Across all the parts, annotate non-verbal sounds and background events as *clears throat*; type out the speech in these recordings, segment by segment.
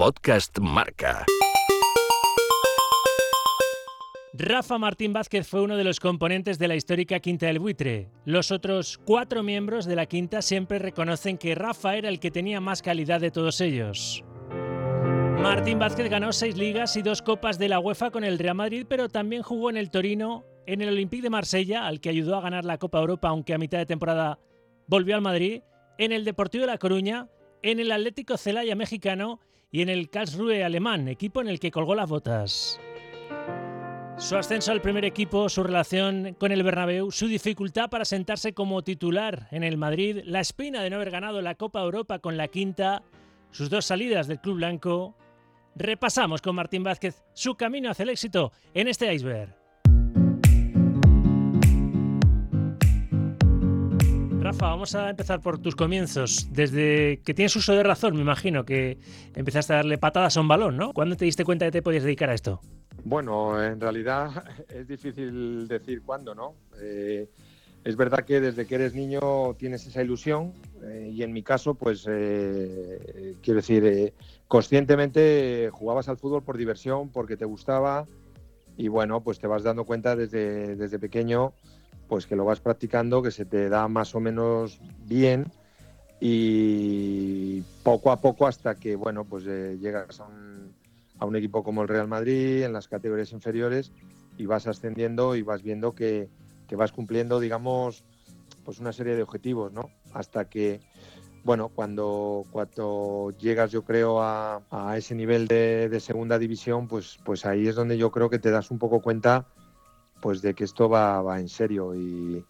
Podcast Marca. Rafa Martín Vázquez fue uno de los componentes de la histórica Quinta del Buitre. Los otros cuatro miembros de la Quinta siempre reconocen que Rafa era el que tenía más calidad de todos ellos. Martín Vázquez ganó seis ligas y dos copas de la UEFA con el Real Madrid, pero también jugó en el Torino, en el Olympique de Marsella, al que ayudó a ganar la Copa Europa, aunque a mitad de temporada volvió al Madrid, en el Deportivo de La Coruña, en el Atlético Celaya mexicano y en el Karlsruhe alemán, equipo en el que colgó las botas. Su ascenso al primer equipo, su relación con el Bernabéu, su dificultad para sentarse como titular en el Madrid, la espina de no haber ganado la Copa Europa con la quinta, sus dos salidas del club blanco. Repasamos con Martín Vázquez su camino hacia el éxito en este iceberg. Rafa, vamos a empezar por tus comienzos. Desde que tienes uso de razón, me imagino que empezaste a darle patadas a un balón, ¿no? ¿Cuándo te diste cuenta que te podías dedicar a esto? Bueno, en realidad *laughs* es difícil decir cuándo, ¿no? Eh, es verdad que desde que eres niño tienes esa ilusión eh, y en mi caso, pues, eh, quiero decir, conscientemente jugabas al fútbol por diversión, porque te gustaba y bueno, pues te vas dando cuenta desde, desde pequeño pues que lo vas practicando, que se te da más o menos bien y poco a poco hasta que, bueno, pues eh, llegas a un, equipo como el Real Madrid, en las categorías inferiores, y vas ascendiendo y vas viendo que, vas cumpliendo, digamos, pues una serie de objetivos, ¿no? Hasta que, bueno, cuando, cuando llegas, yo creo, a, ese nivel de, segunda división, pues, pues ahí es donde yo creo que te das un poco cuenta pues de que esto va, va en serio y,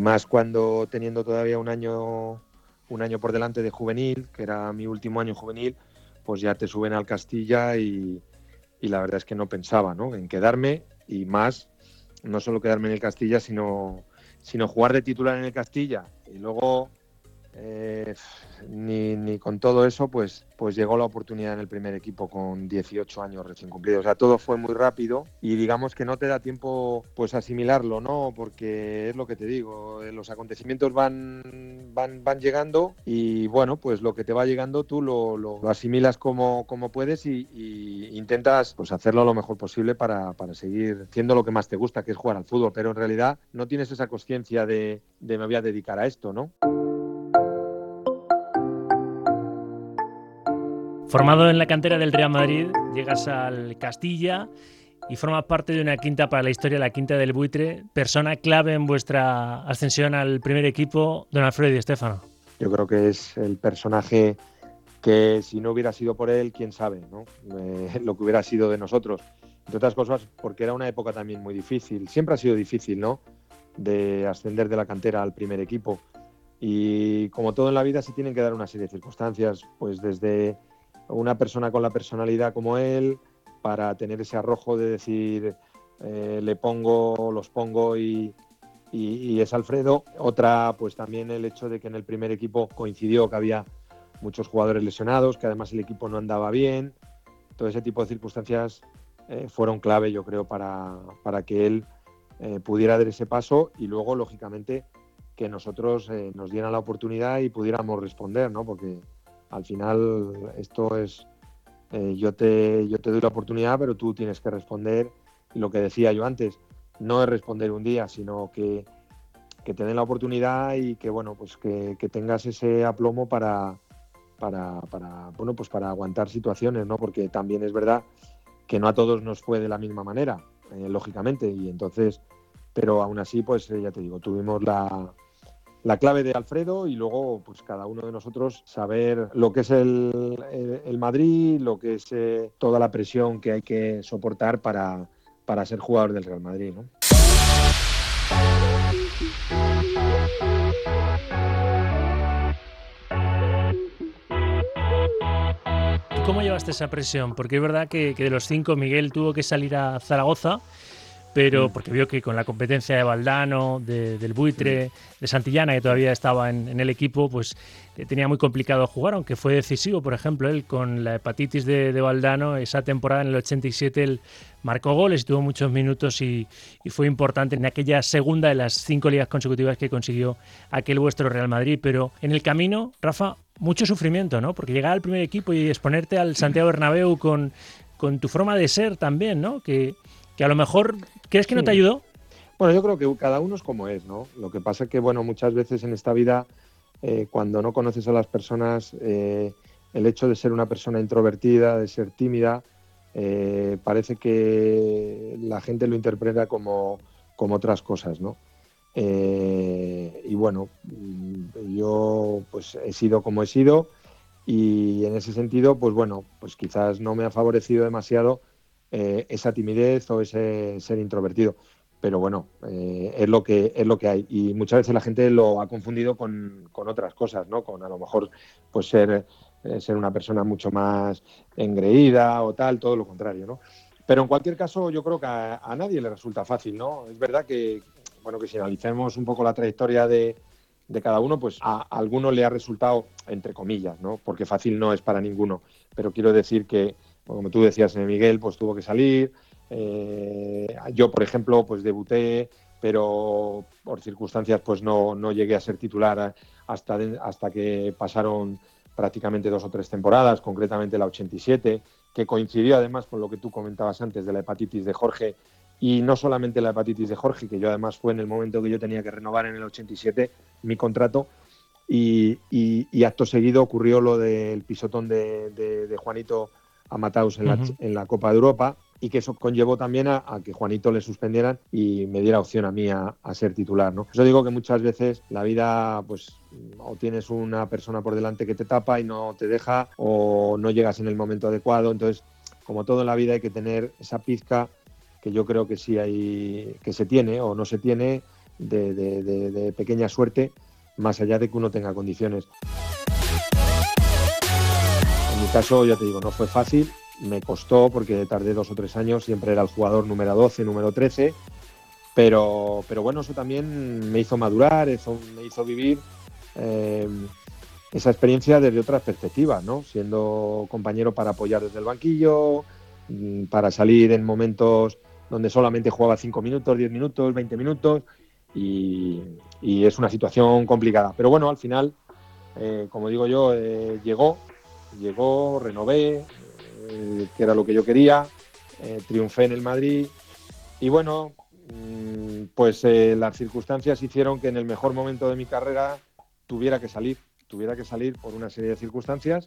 más cuando teniendo todavía un año un año por delante de juvenil, que era mi último año juvenil, pues ya te suben al Castilla y, la verdad es que no pensaba ¿no? en quedarme y más, no solo quedarme en el Castilla, sino, sino jugar de titular en el Castilla y luego eh, ni, ni, con todo eso, pues, pues llegó la oportunidad en el primer equipo con 18 años recién cumplidos. O sea, todo fue muy rápido y digamos que no te da tiempo pues asimilarlo, ¿no? Porque es lo que te digo, eh, los acontecimientos van, van, van llegando y bueno, pues lo que te va llegando tú lo, lo, asimilas como, como puedes y, intentas pues hacerlo lo mejor posible para, para seguir haciendo lo que más te gusta, que es jugar al fútbol, pero en realidad no tienes esa conciencia de, de me voy a dedicar a esto, ¿no? Formado en la cantera del Real Madrid, llegas al Castilla y formas parte de una quinta para la historia, la quinta del buitre, persona clave en vuestra ascensión al primer equipo, don Alfredo y Estefano. Yo creo que es el personaje que si no hubiera sido por él, quién sabe, ¿no? Eh, *laughs* lo que hubiera sido de nosotros. Entre otras cosas, porque era una época también muy difícil. Siempre ha sido difícil, ¿no? De ascender de la cantera al primer equipo. Y como todo en la vida, se tienen que dar una serie de circunstancias, pues desde una persona con la personalidad como él para tener ese arrojo de decir eh, le pongo, los pongo y, es Alfredo. Otra, pues también el hecho de que en el primer equipo coincidió que había muchos jugadores lesionados, que además el equipo no andaba bien. Todo ese tipo de circunstancias eh, fueron clave, yo creo, para, para que él eh, pudiera dar ese paso y luego, lógicamente, que nosotros nos dieran la oportunidad y pudiéramos responder, ¿no? Porque al final esto es, eh, yo, te, yo te doy la oportunidad, pero tú tienes que responder. Y lo que decía yo antes, no es responder un día, sino que, que te den la oportunidad y que, bueno, pues que, tengas ese aplomo para, para, para, bueno, pues para aguantar situaciones, ¿no? Porque también es verdad que no a todos nos fue de la misma manera, eh, lógicamente, y entonces, pero aún así, pues eh, ya te digo, tuvimos la, la clave de Alfredo y luego pues cada uno de nosotros saber lo que es el, Madrid, lo que es eh, toda la presión que hay que soportar para, para ser jugador del Real Madrid. ¿no? ¿Cómo llevaste esa presión? Porque es verdad que, que de los cinco Miguel tuvo que salir a Zaragoza pero mm. porque vio que con la competencia de Valdano, del Buitre, de Santillana, que todavía estaba en, el equipo, pues eh, tenía muy complicado jugar, aunque fue decisivo, por ejemplo, él con la hepatitis de, Valdano, esa temporada en el 87, él marcó goles y tuvo muchos minutos y, fue importante en aquella segunda de las cinco ligas consecutivas que consiguió aquel vuestro Real Madrid, pero en el camino, Rafa, mucho sufrimiento, ¿no? Porque llegar al primer equipo y exponerte al Santiago Bernabéu con, con tu forma de ser también, ¿no? Que, que a lo mejor, ¿crees que no te ayudó? Bueno, yo creo que cada uno es como es, ¿no? Lo que pasa es que, bueno, muchas veces en esta vida, eh, cuando no conoces a las personas, eh, el hecho de ser una persona introvertida, de ser tímida, eh, parece que la gente lo interpreta como, como otras cosas, ¿no? y bueno, mm, yo pues he sido como he sido y en ese sentido, pues bueno, pues quizás no me ha favorecido demasiado esa timidez o ese ser introvertido pero bueno, eh, es, lo que, es lo que hay. Y muchas veces la gente lo ha confundido con, otras cosas, ¿no? Con a lo mejor pues ser, eh, ser una persona mucho más engreída o tal, todo lo contrario, ¿no? Pero en cualquier caso, yo creo que a, nadie le resulta fácil, ¿no? Es verdad que, bueno, que si analicemos un poco la trayectoria de, de cada uno, pues a, a alguno le ha resultado, entre comillas, ¿no? Porque fácil no es para ninguno. Pero quiero decir que, como tú decías, Miguel, pues tuvo que salir, eh, yo, por ejemplo, pues debuté, pero por circunstancias pues no, no llegué a ser titular hasta, hasta que pasaron prácticamente dos o tres temporadas, concretamente la 87, que coincidió además con lo que tú comentabas antes de la hepatitis de Jorge, y no solamente la hepatitis de Jorge, que yo además fue en el momento que yo tenía que renovar en el 87 mi contrato, y, y, acto seguido ocurrió lo del pisotón de, de, Juanito Amataus en, la, en la Copa de Europa, y que eso conllevó también a, que Juanito le suspendieran y me diera opción a mí a, ser titular. ¿no? Yo digo que muchas veces la vida, pues, o tienes una persona por delante que te tapa y no te deja, o no llegas en el momento adecuado. Entonces, como todo en la vida, hay que tener esa pizca que yo creo que sí hay, que se tiene o no se tiene, de, de pequeña suerte, más allá de que uno tenga condiciones. Caso, ya te digo, no fue fácil, me costó porque tardé dos o tres años, siempre era el jugador número 12, número 13, pero, pero bueno, eso también me hizo madurar, eso me hizo vivir eh, esa experiencia desde otras perspectivas, ¿no? Siendo compañero para apoyar desde el banquillo, mm, para salir en momentos donde solamente jugaba 5 minutos, 10 minutos, 20 minutos, y, es una situación complicada. Pero bueno, al final, eh, como digo yo, eh, llegó, llegó, renové, eh, que era lo que yo quería, eh, triunfé en el Madrid y bueno, mm, pues eh, las circunstancias hicieron que en el mejor momento de mi carrera tuviera que salir, tuviera que salir por una serie de circunstancias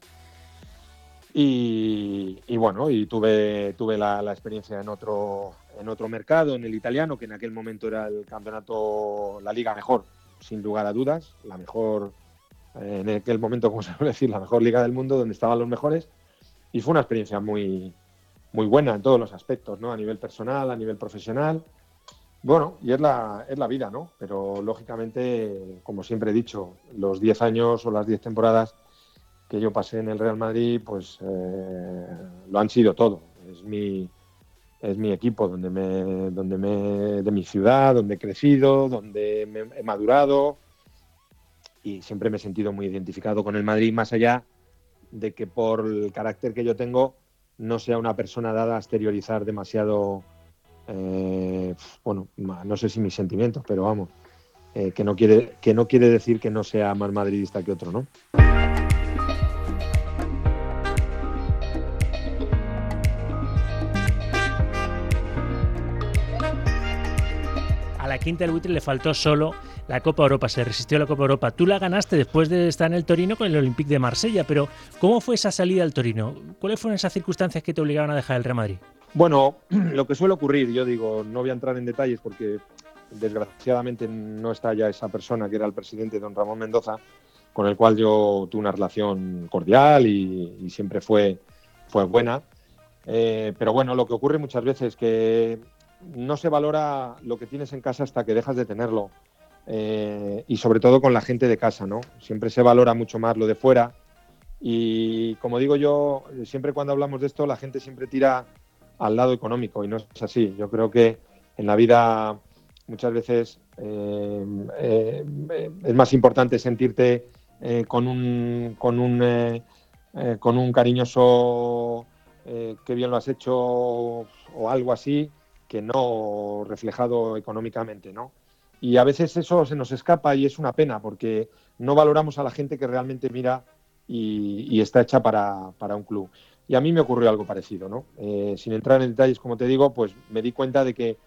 y, bueno, y tuve, tuve la, experiencia en otro, en otro mercado, en el italiano, que en aquel momento era el campeonato, la liga mejor, sin lugar a dudas, la mejor, en aquel momento, como *laughs* se suele decir, la mejor liga del mundo, donde estaban los mejores y fue una experiencia muy, muy buena en todos los aspectos, ¿no? A nivel personal, a nivel profesional. Bueno, y es la, es la vida, ¿no? Pero lógicamente, como siempre he dicho, los 10 años o las 10 temporadas que yo pasé en el Real Madrid, pues eh, lo han sido todo. Es mi, es mi equipo donde me, donde me, de mi ciudad, donde he crecido, donde me he madurado y siempre me he sentido muy identificado con el Madrid, más allá de que por el carácter que yo tengo no sea una persona dada a exteriorizar demasiado, eh, bueno, no sé si mis sentimientos, pero vamos, eh, que, no quiere, que no quiere decir que no sea más madridista que otro, ¿no? Quinta del buitre le faltó solo la Copa Europa, se resistió a la Copa Europa. Tú la ganaste después de estar en el Torino con el Olympique de Marsella, pero ¿cómo fue esa salida al Torino? ¿Cuáles fueron esas circunstancias que te obligaron a dejar el Real Madrid? Bueno, *clears throat* lo que suele ocurrir, yo digo, no voy a entrar en detalles porque desgraciadamente no está ya esa persona que era el presidente, don Ramón Mendoza, con el cual yo tuve una relación cordial y, siempre fue, fue buena. Eh, pero bueno, lo que ocurre muchas veces es que no se valora lo que tienes en casa hasta que dejas de tenerlo. Eh, y sobre todo con la gente de casa, ¿no? Siempre se valora mucho más lo de fuera y como digo yo, siempre cuando hablamos de esto la gente siempre tira al lado económico y no es así. Yo creo que en la vida muchas veces eh, eh, es más importante sentirte con un con un con un cariñoso que bien lo has hecho o algo así que no reflejado económicamente, ¿no? Y a veces eso se nos escapa y es una pena porque no valoramos a la gente que realmente mira y, está hecha para, un club. Y a mí me ocurrió algo parecido, ¿no? Eh, sin entrar en detalles, como te digo, pues me di cuenta de que,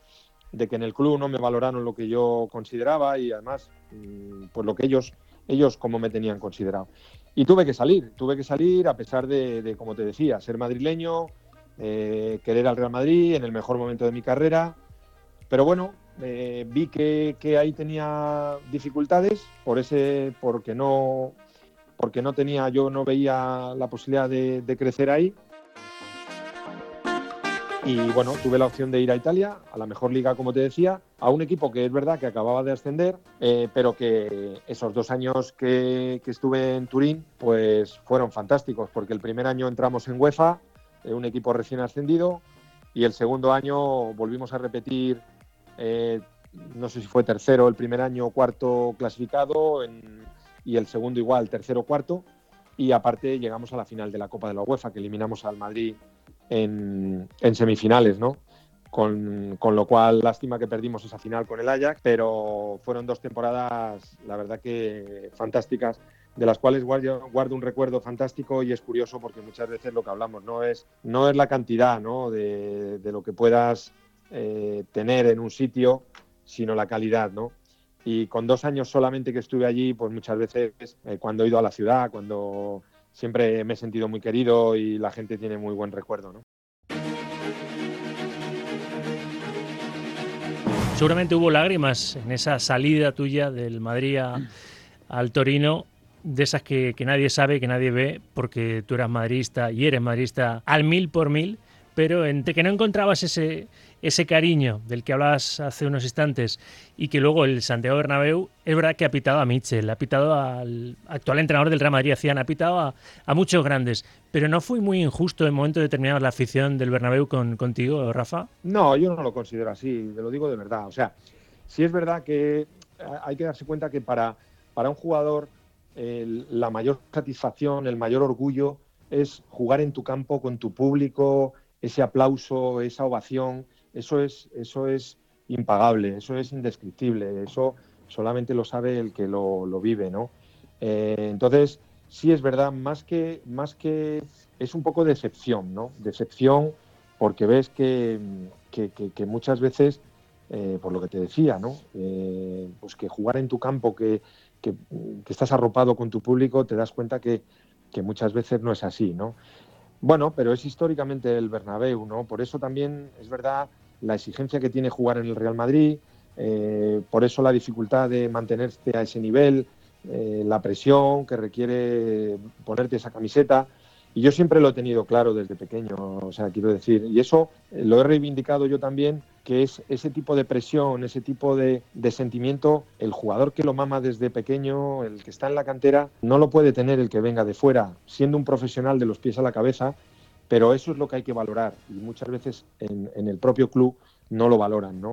de que en el club no me valoraron lo que yo consideraba y además, mm, pues lo que ellos, ellos como me tenían considerado. Y tuve que salir, tuve que salir a pesar de, como te decía, ser madrileño, eh, querer al Real Madrid en el mejor momento de mi carrera. Pero bueno, eh, vi que, que, ahí tenía dificultades por ese, porque no, porque no tenía, yo no veía la posibilidad de, crecer ahí. Y bueno, tuve la opción de ir a Italia, a la mejor liga, como te decía, a un equipo que es verdad que acababa de ascender, eh, pero que esos dos años que, estuve en Turín, pues fueron fantásticos, porque el primer año entramos en UEFA, eh, un equipo recién ascendido, y el segundo año volvimos a repetir, eh, no sé si fue tercero el primer año cuarto clasificado en, y el segundo igual, tercero, cuarto. Y aparte llegamos a la final de la Copa de la UEFA, que eliminamos al Madrid en, semifinales, ¿no? Con, lo cual, lástima que perdimos esa final con el Ajax, pero fueron dos temporadas, la verdad que fantásticas, de las cuales guardo, un recuerdo fantástico y es curioso porque muchas veces lo que hablamos no es, no es la cantidad ¿no? De, lo que puedas eh, tener en un sitio, sino la calidad, ¿no? Y con dos años solamente que estuve allí, pues muchas veces eh, cuando he ido a la ciudad, cuando siempre me he sentido muy querido y la gente tiene muy buen recuerdo. ¿no? Seguramente hubo lágrimas en esa salida tuya del Madrid al Torino, de esas que, que, nadie sabe, que nadie ve, porque tú eras madrista y eres madrista al mil por mil, pero entre que no encontrabas ese, ese cariño del que hablabas hace unos instantes y que luego el Santiago Bernabéu es verdad que ha pitado a Mitchell, ha pitado al actual entrenador del Real Madrid, ha pitado a, muchos grandes, pero no fue muy injusto en momento determinado la afición del Bernabéu con, contigo, Rafa. No, yo no lo considero así, te lo digo de verdad. O sea, sí es verdad que eh, hay que darse cuenta que para, para un jugador la mayor satisfacción, el mayor orgullo es jugar en tu campo con tu público, ese aplauso, esa ovación eso es, eso es impagable, eso es indescriptible, eso solamente lo sabe el que lo, vive, ¿no? Eh, entonces, sí es verdad, más que, más que es un poco decepción, ¿no? Decepción porque ves que, muchas veces, eh, por lo que te decía, ¿no? Eh, pues que jugar en tu campo, que, estás arropado con tu público, te das cuenta que, muchas veces no es así, ¿no? Bueno, pero es históricamente el Bernabéu, ¿no? Por eso también es verdad la exigencia que tiene jugar en el Real Madrid, eh, por eso la dificultad de mantenerte a ese nivel, la presión que requiere ponerte esa camiseta. Y yo siempre lo he tenido claro desde pequeño, o sea, quiero decir, y eso eh, lo he reivindicado yo también, que es ese tipo de presión, ese tipo de, de, sentimiento, el jugador que lo mama desde pequeño, el que está en la cantera, no lo puede tener el que venga de fuera, siendo un profesional de los pies a la cabeza pero eso es lo que hay que valorar y muchas veces en, el propio club no lo valoran, ¿no?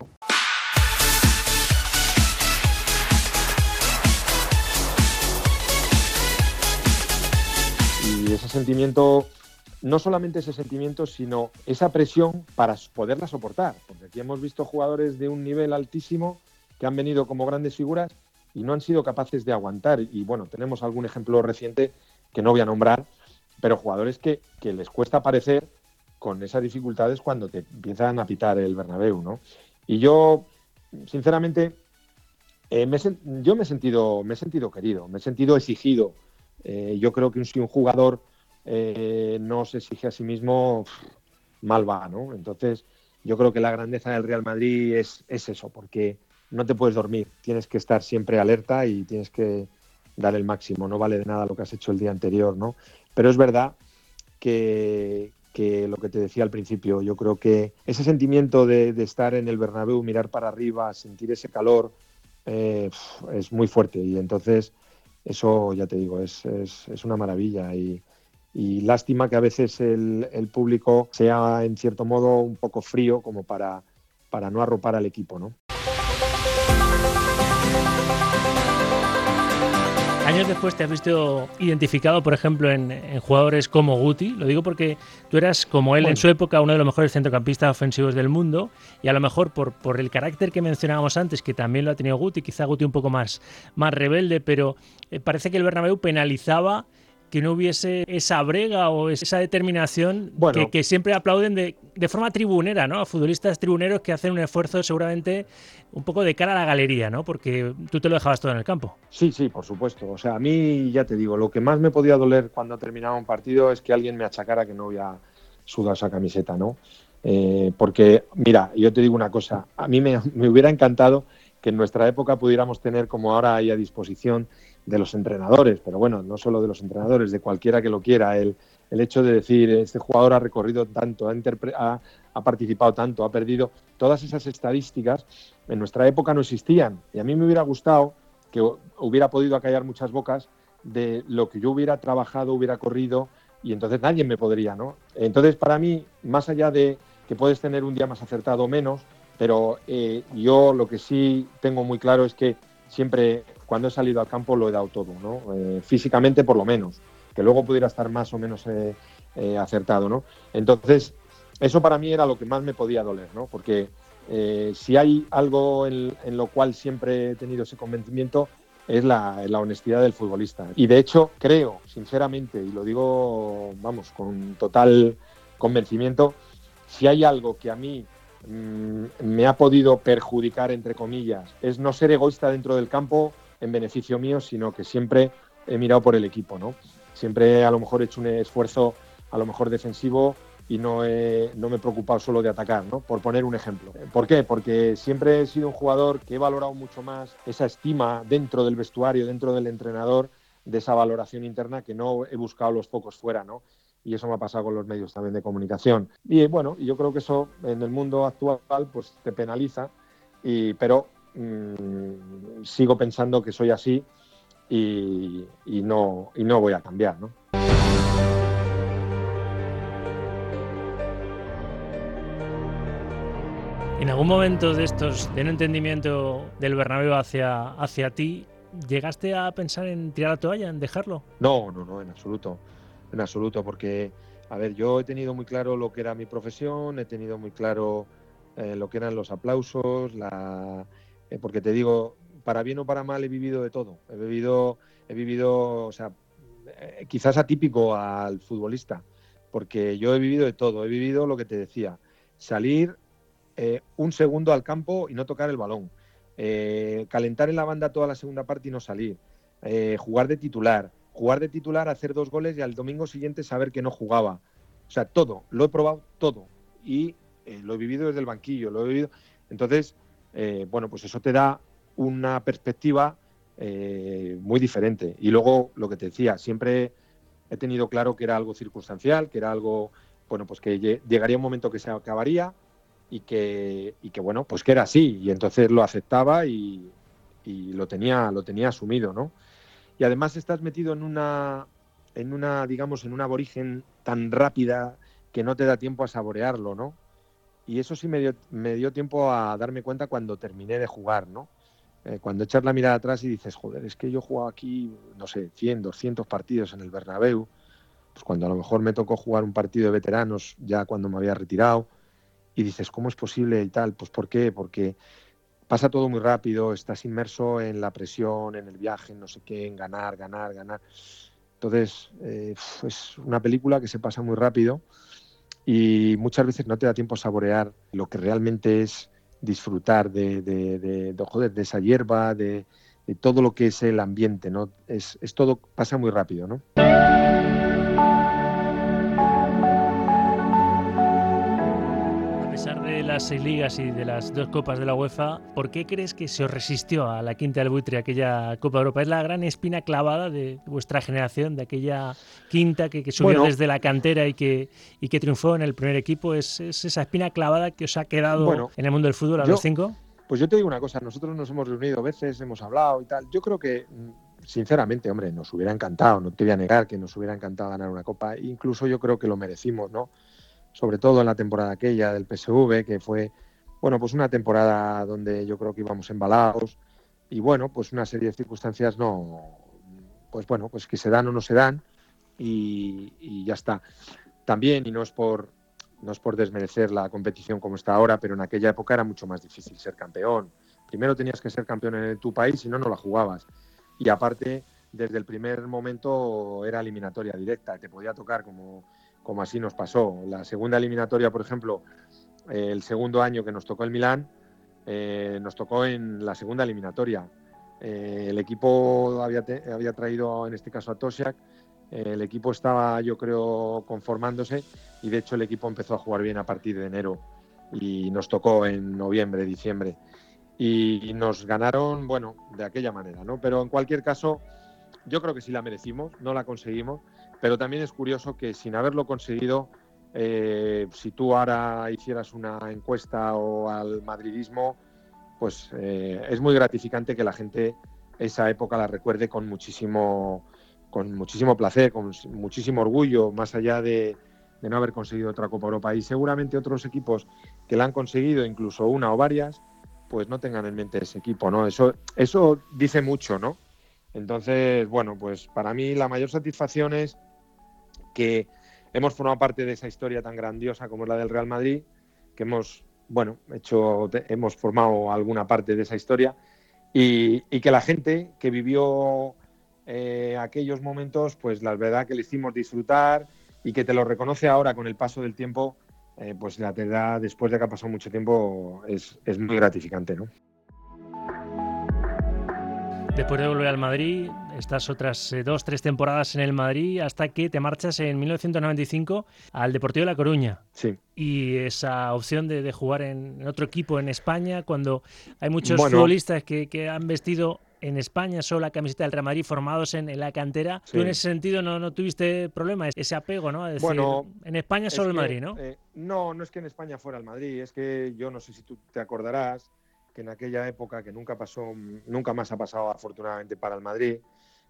Ese sentimiento, no solamente ese sentimiento, sino esa presión para poderla soportar. Porque aquí hemos visto jugadores de un nivel altísimo que han venido como grandes figuras y no han sido capaces de aguantar. Y bueno, tenemos algún ejemplo reciente que no voy a nombrar, pero jugadores que, les cuesta aparecer con esas dificultades cuando te empiezan a pitar el Bernabéu, ¿no? Y yo, sinceramente, eh, yo me he, sentido, me he sentido querido, me he sentido exigido. Eh, yo creo que si un jugador eh, no se exige a sí mismo, mal va, ¿no? Entonces, yo creo que la grandeza del Real Madrid es, es eso, porque no te puedes dormir, tienes que estar siempre alerta y tienes que dar el máximo, no vale de nada lo que has hecho el día anterior, ¿no? Pero es verdad que, lo que te decía al principio, yo creo que ese sentimiento de, estar en el Bernabéu, mirar para arriba, sentir ese calor, eh, es muy fuerte y entonces eso, ya te digo, es, una maravilla y, lástima que a veces el, el, público sea en cierto modo un poco frío como para, para no arropar al equipo, ¿no? Años después te has visto identificado, por ejemplo, en, jugadores como Guti. Lo digo porque tú eras, como él en su época, uno de los mejores centrocampistas ofensivos del mundo. Y a lo mejor por, por el carácter que mencionábamos antes, que también lo ha tenido Guti, quizá Guti un poco más, más rebelde, pero eh, parece que el Bernabéu penalizaba que no hubiese esa brega o esa determinación que, siempre aplauden de, de, forma tribunera, ¿no? A futbolistas tribuneros que hacen un esfuerzo seguramente un poco de cara a la galería, ¿no? Porque tú te lo dejabas todo en el campo. Sí, sí, por supuesto. O sea, a mí ya te digo, lo que más me podía doler cuando terminaba un partido es que alguien me achacara que no había sudado esa camiseta, ¿no? Eh, porque, mira, yo te digo una cosa, a mí me, hubiera encantado que en nuestra época pudiéramos tener, como ahora hay a disposición, de los entrenadores, pero bueno, no solo de los entrenadores, de cualquiera que lo quiera, el, el hecho de decir, este jugador ha recorrido tanto, ha, ha, participado tanto, ha perdido, todas esas estadísticas en nuestra época no existían. Y a mí me hubiera gustado que hubiera podido acallar muchas bocas de lo que yo hubiera trabajado, hubiera corrido, y entonces nadie me podría, ¿no? Entonces, para mí, más allá de que puedes tener un día más acertado o menos, pero eh, yo lo que sí tengo muy claro es que siempre cuando he salido al campo lo he dado todo, ¿no? Eh, físicamente por lo menos, que luego pudiera estar más o menos eh, acertado, ¿no? Entonces, eso para mí era lo que más me podía doler, ¿no? Porque si hay algo en, lo cual siempre he tenido ese convencimiento es la, la, honestidad del futbolista. Y de hecho creo, sinceramente, y lo digo, vamos, con total convencimiento, si hay algo que a mí mm, me ha podido perjudicar, entre comillas, es no ser egoísta dentro del campo en beneficio mío, sino que siempre he mirado por el equipo, ¿no? Siempre a lo mejor he hecho un esfuerzo a lo mejor defensivo y no, no me he preocupado solo de atacar, ¿no? Por poner un ejemplo. ¿Por qué? Porque siempre he sido un jugador que he valorado mucho más esa estima dentro del vestuario, dentro del entrenador, de esa valoración interna que no he buscado los focos fuera, ¿no? Y eso me ha pasado con los medios también de comunicación. Y bueno, yo creo que eso en el mundo actual pues te penaliza, y, pero mm, sigo pensando que soy así y, no, y no voy a cambiar. ¿no? En algún momento de estos de no entendimiento del Bernabéu hacia, hacia ti, ¿llegaste a pensar en tirar la toalla, en dejarlo? No, no, no, en absoluto en absoluto, porque, a ver, yo he tenido muy claro lo que era mi profesión, he tenido muy claro eh, lo que eran los aplausos, la, eh, porque te digo, para bien o para mal he vivido de todo. He vivido, he vivido, o sea, eh, quizás atípico al futbolista, porque yo he vivido de todo. He vivido lo que te decía, salir un segundo al campo y no tocar el balón, calentar en la banda toda la segunda parte y no salir, jugar de titular, jugar de titular, hacer dos goles y al domingo siguiente saber que no jugaba. O sea, todo, lo he probado todo y eh, lo he vivido desde el banquillo, lo he vivido. Entonces, eh, bueno, pues eso te da una perspectiva eh, muy diferente. Y luego, lo que te decía, siempre he tenido claro que era algo circunstancial, que era algo, bueno, pues que llegaría un momento que se acabaría y que, y que bueno, pues que era así. Y entonces lo aceptaba y, y lo tenía, lo tenía asumido, ¿no? Y además estás metido en una, en una, digamos, en una aborigen tan rápida que no te da tiempo a saborearlo, ¿no? Y eso sí me dio, me dio tiempo a darme cuenta cuando terminé de jugar, ¿no? Eh, cuando echas la mirada atrás y dices, joder, es que yo he jugado aquí, no sé, 100, 200 partidos en el Bernabéu, pues cuando a lo mejor me tocó jugar un partido de veteranos ya cuando me había retirado, y dices, ¿cómo es posible y tal? Pues ¿por qué? Porque pasa todo muy rápido, estás inmerso en la presión, en el viaje, en no sé qué, en ganar, ganar, ganar. Entonces, eh, es una película que se pasa muy rápido y muchas veces no te da tiempo a saborear lo que realmente es disfrutar de, de, de, de esa hierba, de, todo lo que es el ambiente, ¿no? Es, es todo, pasa muy rápido, ¿no? Las seis ligas y de las dos copas de la UEFA, ¿por qué crees que se os resistió a la quinta del buitre aquella Copa Europa? ¿Es la gran espina clavada de vuestra generación, de aquella quinta que, subió desde la cantera y que, y que triunfó en el primer equipo? ¿Es, esa espina clavada que os ha quedado en el mundo del fútbol a los cinco? Pues yo te digo una cosa, nosotros nos hemos reunido veces, hemos hablado y tal. Yo creo que sinceramente, hombre, nos hubiera encantado, no te voy a negar que nos hubiera encantado ganar una copa, incluso yo creo que lo merecimos, ¿no? Sobre todo en la temporada aquella del PSV, que fue, bueno, pues una temporada donde yo creo que íbamos embalados y bueno, pues una serie de circunstancias no, pues bueno, pues que se dan o no se dan y, ya está. También, y no es por no es por desmerecer la competición como está ahora, pero en aquella época era mucho más difícil ser campeón. Primero tenías que ser campeón en tu país, si no, no la jugabas. Y aparte, desde el primer momento era eliminatoria directa, te podía tocar como, como así nos pasó. La segunda eliminatoria, por ejemplo, el segundo año que nos tocó el Milán, eh, nos tocó en la segunda eliminatoria. Eh, el equipo había, traído, en este caso, a Tosiak. el equipo estaba, yo creo, conformándose y de hecho el equipo empezó a jugar bien a partir de enero y nos tocó en noviembre, diciembre. Y nos ganaron, bueno, de aquella manera, ¿no? Pero en cualquier caso, yo creo que sí la merecimos, no la conseguimos, pero también es curioso que sin haberlo conseguido, eh, si tú ahora hicieras una encuesta o al madridismo, pues eh, es muy gratificante que la gente esa época la recuerde con muchísimo, con muchísimo placer, con muchísimo orgullo, más allá de, de no haber conseguido otra Copa Europa. Y seguramente otros equipos que la han conseguido, incluso una o varias, pues no tengan en mente ese equipo, ¿no? Eso, eso dice mucho, ¿no? Entonces, bueno, pues para mí la mayor satisfacción es que hemos formado parte de esa historia tan grandiosa como es la del Real Madrid, que hemos, bueno, hecho, hemos formado alguna parte de esa historia y, que la gente que vivió eh, aquellos momentos, pues la verdad que le hicimos disfrutar y que te lo reconoce ahora con el paso del tiempo, eh, pues la verdad, después de que ha pasado mucho tiempo, es, es muy gratificante, ¿no? Después de volver al Madrid, estás otras eh, dos, tres temporadas en el Madrid hasta que te marchas en 1995 al Deportivo de La Coruña. Sí. Y esa opción de, jugar en, otro equipo en España, cuando hay muchos futbolistas que, que, han vestido en España solo la camiseta del Real Madrid formados en, la cantera, tú en ese sentido no, no tuviste problema, ese apego, ¿no? decir, bueno, en España solo el Madrid, ¿no? Eh, no, no es que en España fuera el Madrid, es que yo no sé si tú te acordarás que en aquella época, que nunca pasó, nunca más ha pasado afortunadamente para el Madrid,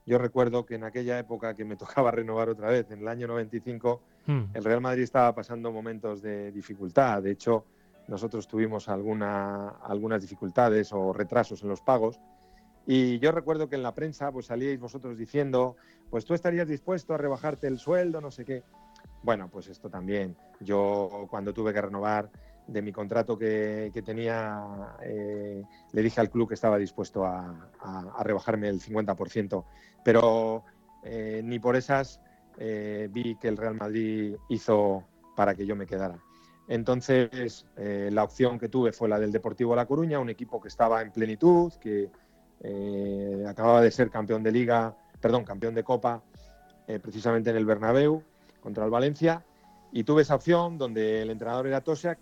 yo recuerdo que en aquella época que me *laughs* tocaba renovar otra vez, en el año 95, hmm. el Real Madrid estaba pasando momentos de dificultad. De hecho, nosotros tuvimos alguna, algunas dificultades o retrasos en los pagos. Y yo recuerdo que en la prensa pues salíais vosotros diciendo, pues tú estarías dispuesto a rebajarte el sueldo, no sé qué. Bueno, pues esto también. Yo cuando tuve que renovar de mi contrato que, tenía, eh, le dije al club que estaba dispuesto a, rebajarme el 50%, pero eh, ni por esas eh, vi que el Real Madrid hizo para que yo me quedara. Entonces, la opción que tuve fue la del Deportivo La Coruña, un equipo que estaba en plenitud, que acababa de ser campeón de liga, perdón, campeón de copa, precisamente en el Bernabéu contra el Valencia, y tuve esa opción donde el entrenador era Tosiak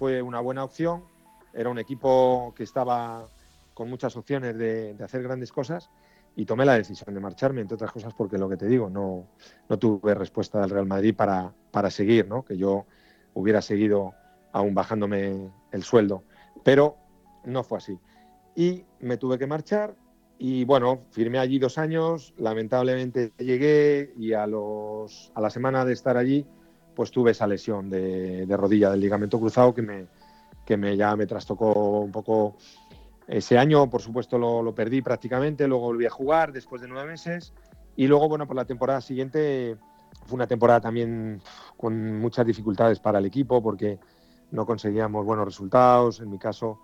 fue una buena opción. Era un equipo que estaba con muchas opciones de, hacer grandes cosas y tomé la decisión de marcharme, entre otras cosas porque lo que te digo, no, no tuve respuesta del Real Madrid para, para seguir, ¿no? que yo hubiera seguido aún bajándome el sueldo, pero no fue así. Y me tuve que marchar y bueno, firmé allí dos años, lamentablemente llegué y a, los, a la semana de estar allí pues tuve esa lesión de, rodilla del ligamento cruzado que me, que me ya me trastocó un poco. Ese año, por supuesto, lo, perdí prácticamente, luego volví a jugar después de nueve meses y luego, bueno, por la temporada siguiente fue una temporada también con muchas dificultades para el equipo porque no conseguíamos buenos resultados. En mi caso,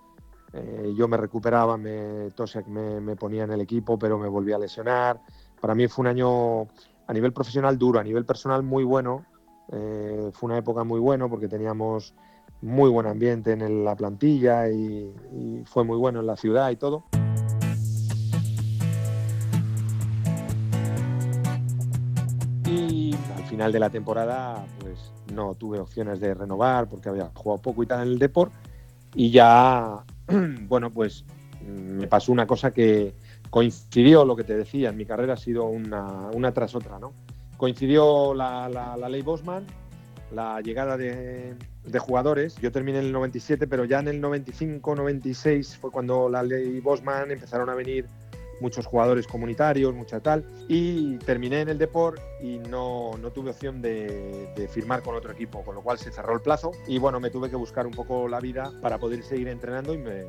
eh, yo me recuperaba, me, Tosiak me, me ponía en el equipo, pero me volví a lesionar. Para mí fue un año a nivel profesional duro, a nivel personal muy bueno, eh, fue una época muy buena porque teníamos muy buen ambiente en la plantilla y, fue muy bueno en la ciudad y todo. Y al final de la temporada, pues no tuve opciones de renovar porque había jugado poco y tal en el Deport. Y ya, *clears throat* bueno, pues me pasó una cosa que coincidió lo que te decía. En mi carrera ha sido una, una tras otra, ¿no? Coincidió la, ley Bosman, la llegada de, jugadores. Yo terminé en el 97, pero ya en el 95-96 fue cuando la ley Bosman empezaron a venir muchos jugadores comunitarios, mucha tal. Y terminé en el Deport y no, tuve opción de, firmar con otro equipo, con lo cual se cerró el plazo. Y bueno, me tuve que buscar un poco la vida para poder seguir entrenando y me,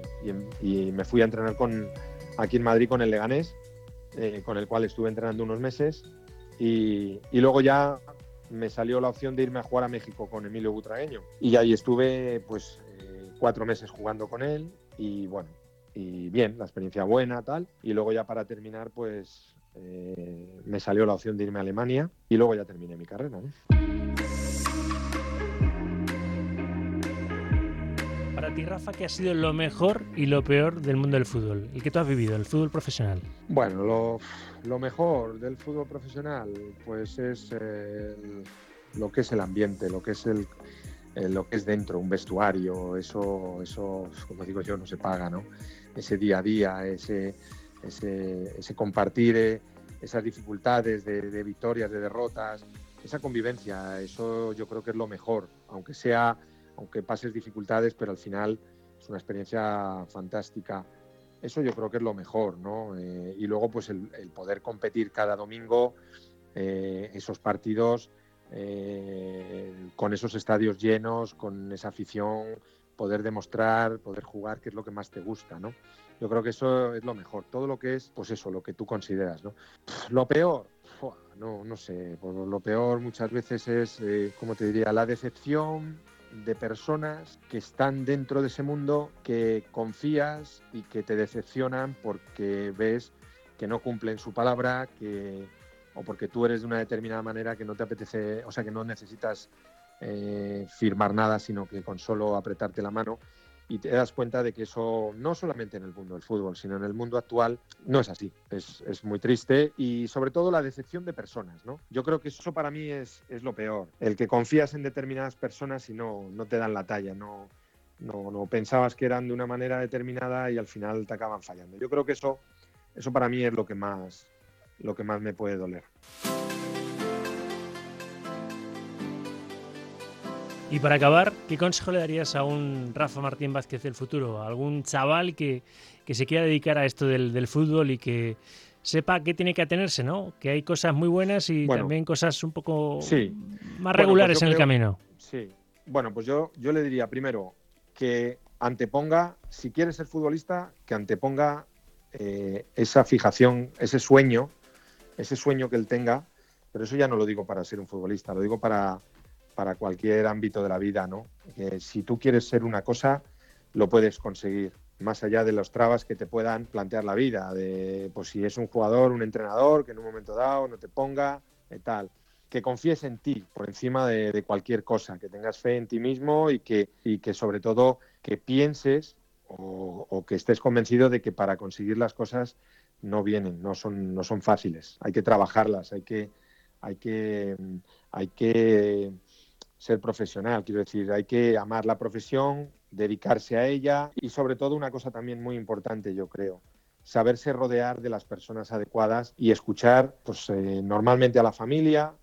y, me fui a entrenar con, aquí en Madrid con el Leganés, eh, con el cual estuve entrenando unos meses y, luego ya me salió la opción de irme a jugar a México con Emilio Butragueño. Y ahí estuve pues eh, cuatro meses jugando con él y bueno, y bien, la experiencia buena, tal. Y luego ya para terminar, pues eh, me salió la opción de irme a Alemania y luego ya terminé mi carrera. Para ti, Rafa, ¿qué ha sido lo mejor y lo peor del mundo del fútbol? El que tú has vivido, el fútbol profesional. Bueno, lo, mejor del fútbol profesional, pues es lo que es el ambiente, lo que es el, lo que es dentro, un vestuario, eso, eso, como digo yo, no se paga, ¿no? Ese día a día, ese, ese, compartir eh, esas dificultades de, victorias, de derrotas, esa convivencia, eso yo creo que es lo mejor, aunque sea, aunque pases dificultades, pero al final es una experiencia fantástica. Eso yo creo que es lo mejor, ¿no? Eh, y luego, pues el, poder competir cada domingo, eh, esos partidos, con esos estadios llenos, con esa afición, poder demostrar, poder jugar, que es lo que más te gusta, ¿no? Yo creo que eso es lo mejor. Todo lo que es, pues eso, lo que tú consideras, ¿no? Lo peor, no, no sé. Pues lo peor muchas veces es, eh, como te diría, la decepción de personas que están dentro de ese mundo, que confías y que te decepcionan porque ves que no cumplen su palabra, que o porque tú eres de una determinada manera que no te apetece, o sea, que no necesitas eh, firmar nada, sino que con solo apretarte la mano y te das cuenta de que eso no solamente en el mundo del fútbol, sino en el mundo actual no es así. Es, es muy triste y sobre todo la decepción de personas, ¿no? Yo creo que eso para mí es, es lo peor. El que confías en determinadas personas y no, no te dan la talla, no, no, no pensabas que eran de una manera determinada y al final te acaban fallando. Yo creo que eso, eso para mí es lo que más, lo que más me puede doler. Y para acabar, ¿qué consejo le darías a un Rafa Martín Vázquez del futuro? ¿A algún chaval que, se quiera dedicar a esto del, fútbol y que sepa qué tiene que atenerse, ¿no? Que hay cosas muy buenas y también cosas un poco más pues regulares en el camino. Sí. Bueno, pues yo, yo le diría primero que anteponga, si quiere ser futbolista, que anteponga eh, esa fijación, ese sueño, ese sueño que él tenga, pero eso ya no lo digo para ser un futbolista, lo digo para para cualquier ámbito de la vida, ¿no? Si tú quieres ser una cosa, lo puedes conseguir, más allá de los trabas que te puedan plantear la vida, de pues si es un jugador, un entrenador, que en un momento dado no te ponga, y tal. Que confíes en ti por encima de, cualquier cosa, que tengas fe en ti mismo y que, y que sobre todo que pienses o, o, que estés convencido de que para conseguir las cosas no vienen, no son, no son fáciles, hay que trabajarlas, hay que, hay que, hay que ser profesional. Quiero decir, hay que amar la profesión, dedicarse a ella y sobre todo una cosa también muy importante, yo creo, saberse rodear de las personas adecuadas y escuchar pues, eh, normalmente a la familia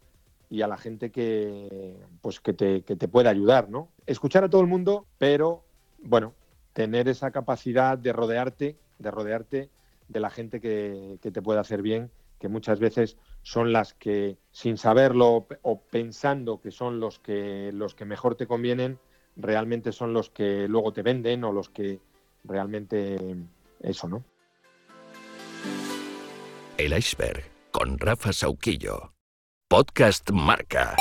y a la gente que, pues, que, te, que te puede ayudar, ¿no? Escuchar a todo el mundo, pero bueno, tener esa capacidad de rodearte, de rodearte de la gente que, que te puede hacer bien que muchas veces son las que, sin saberlo o pensando que son los que, los que mejor te convienen, realmente son los que luego te venden o los que realmente eso, ¿no? El iceberg con Rafa Sauquillo. Podcast Marca.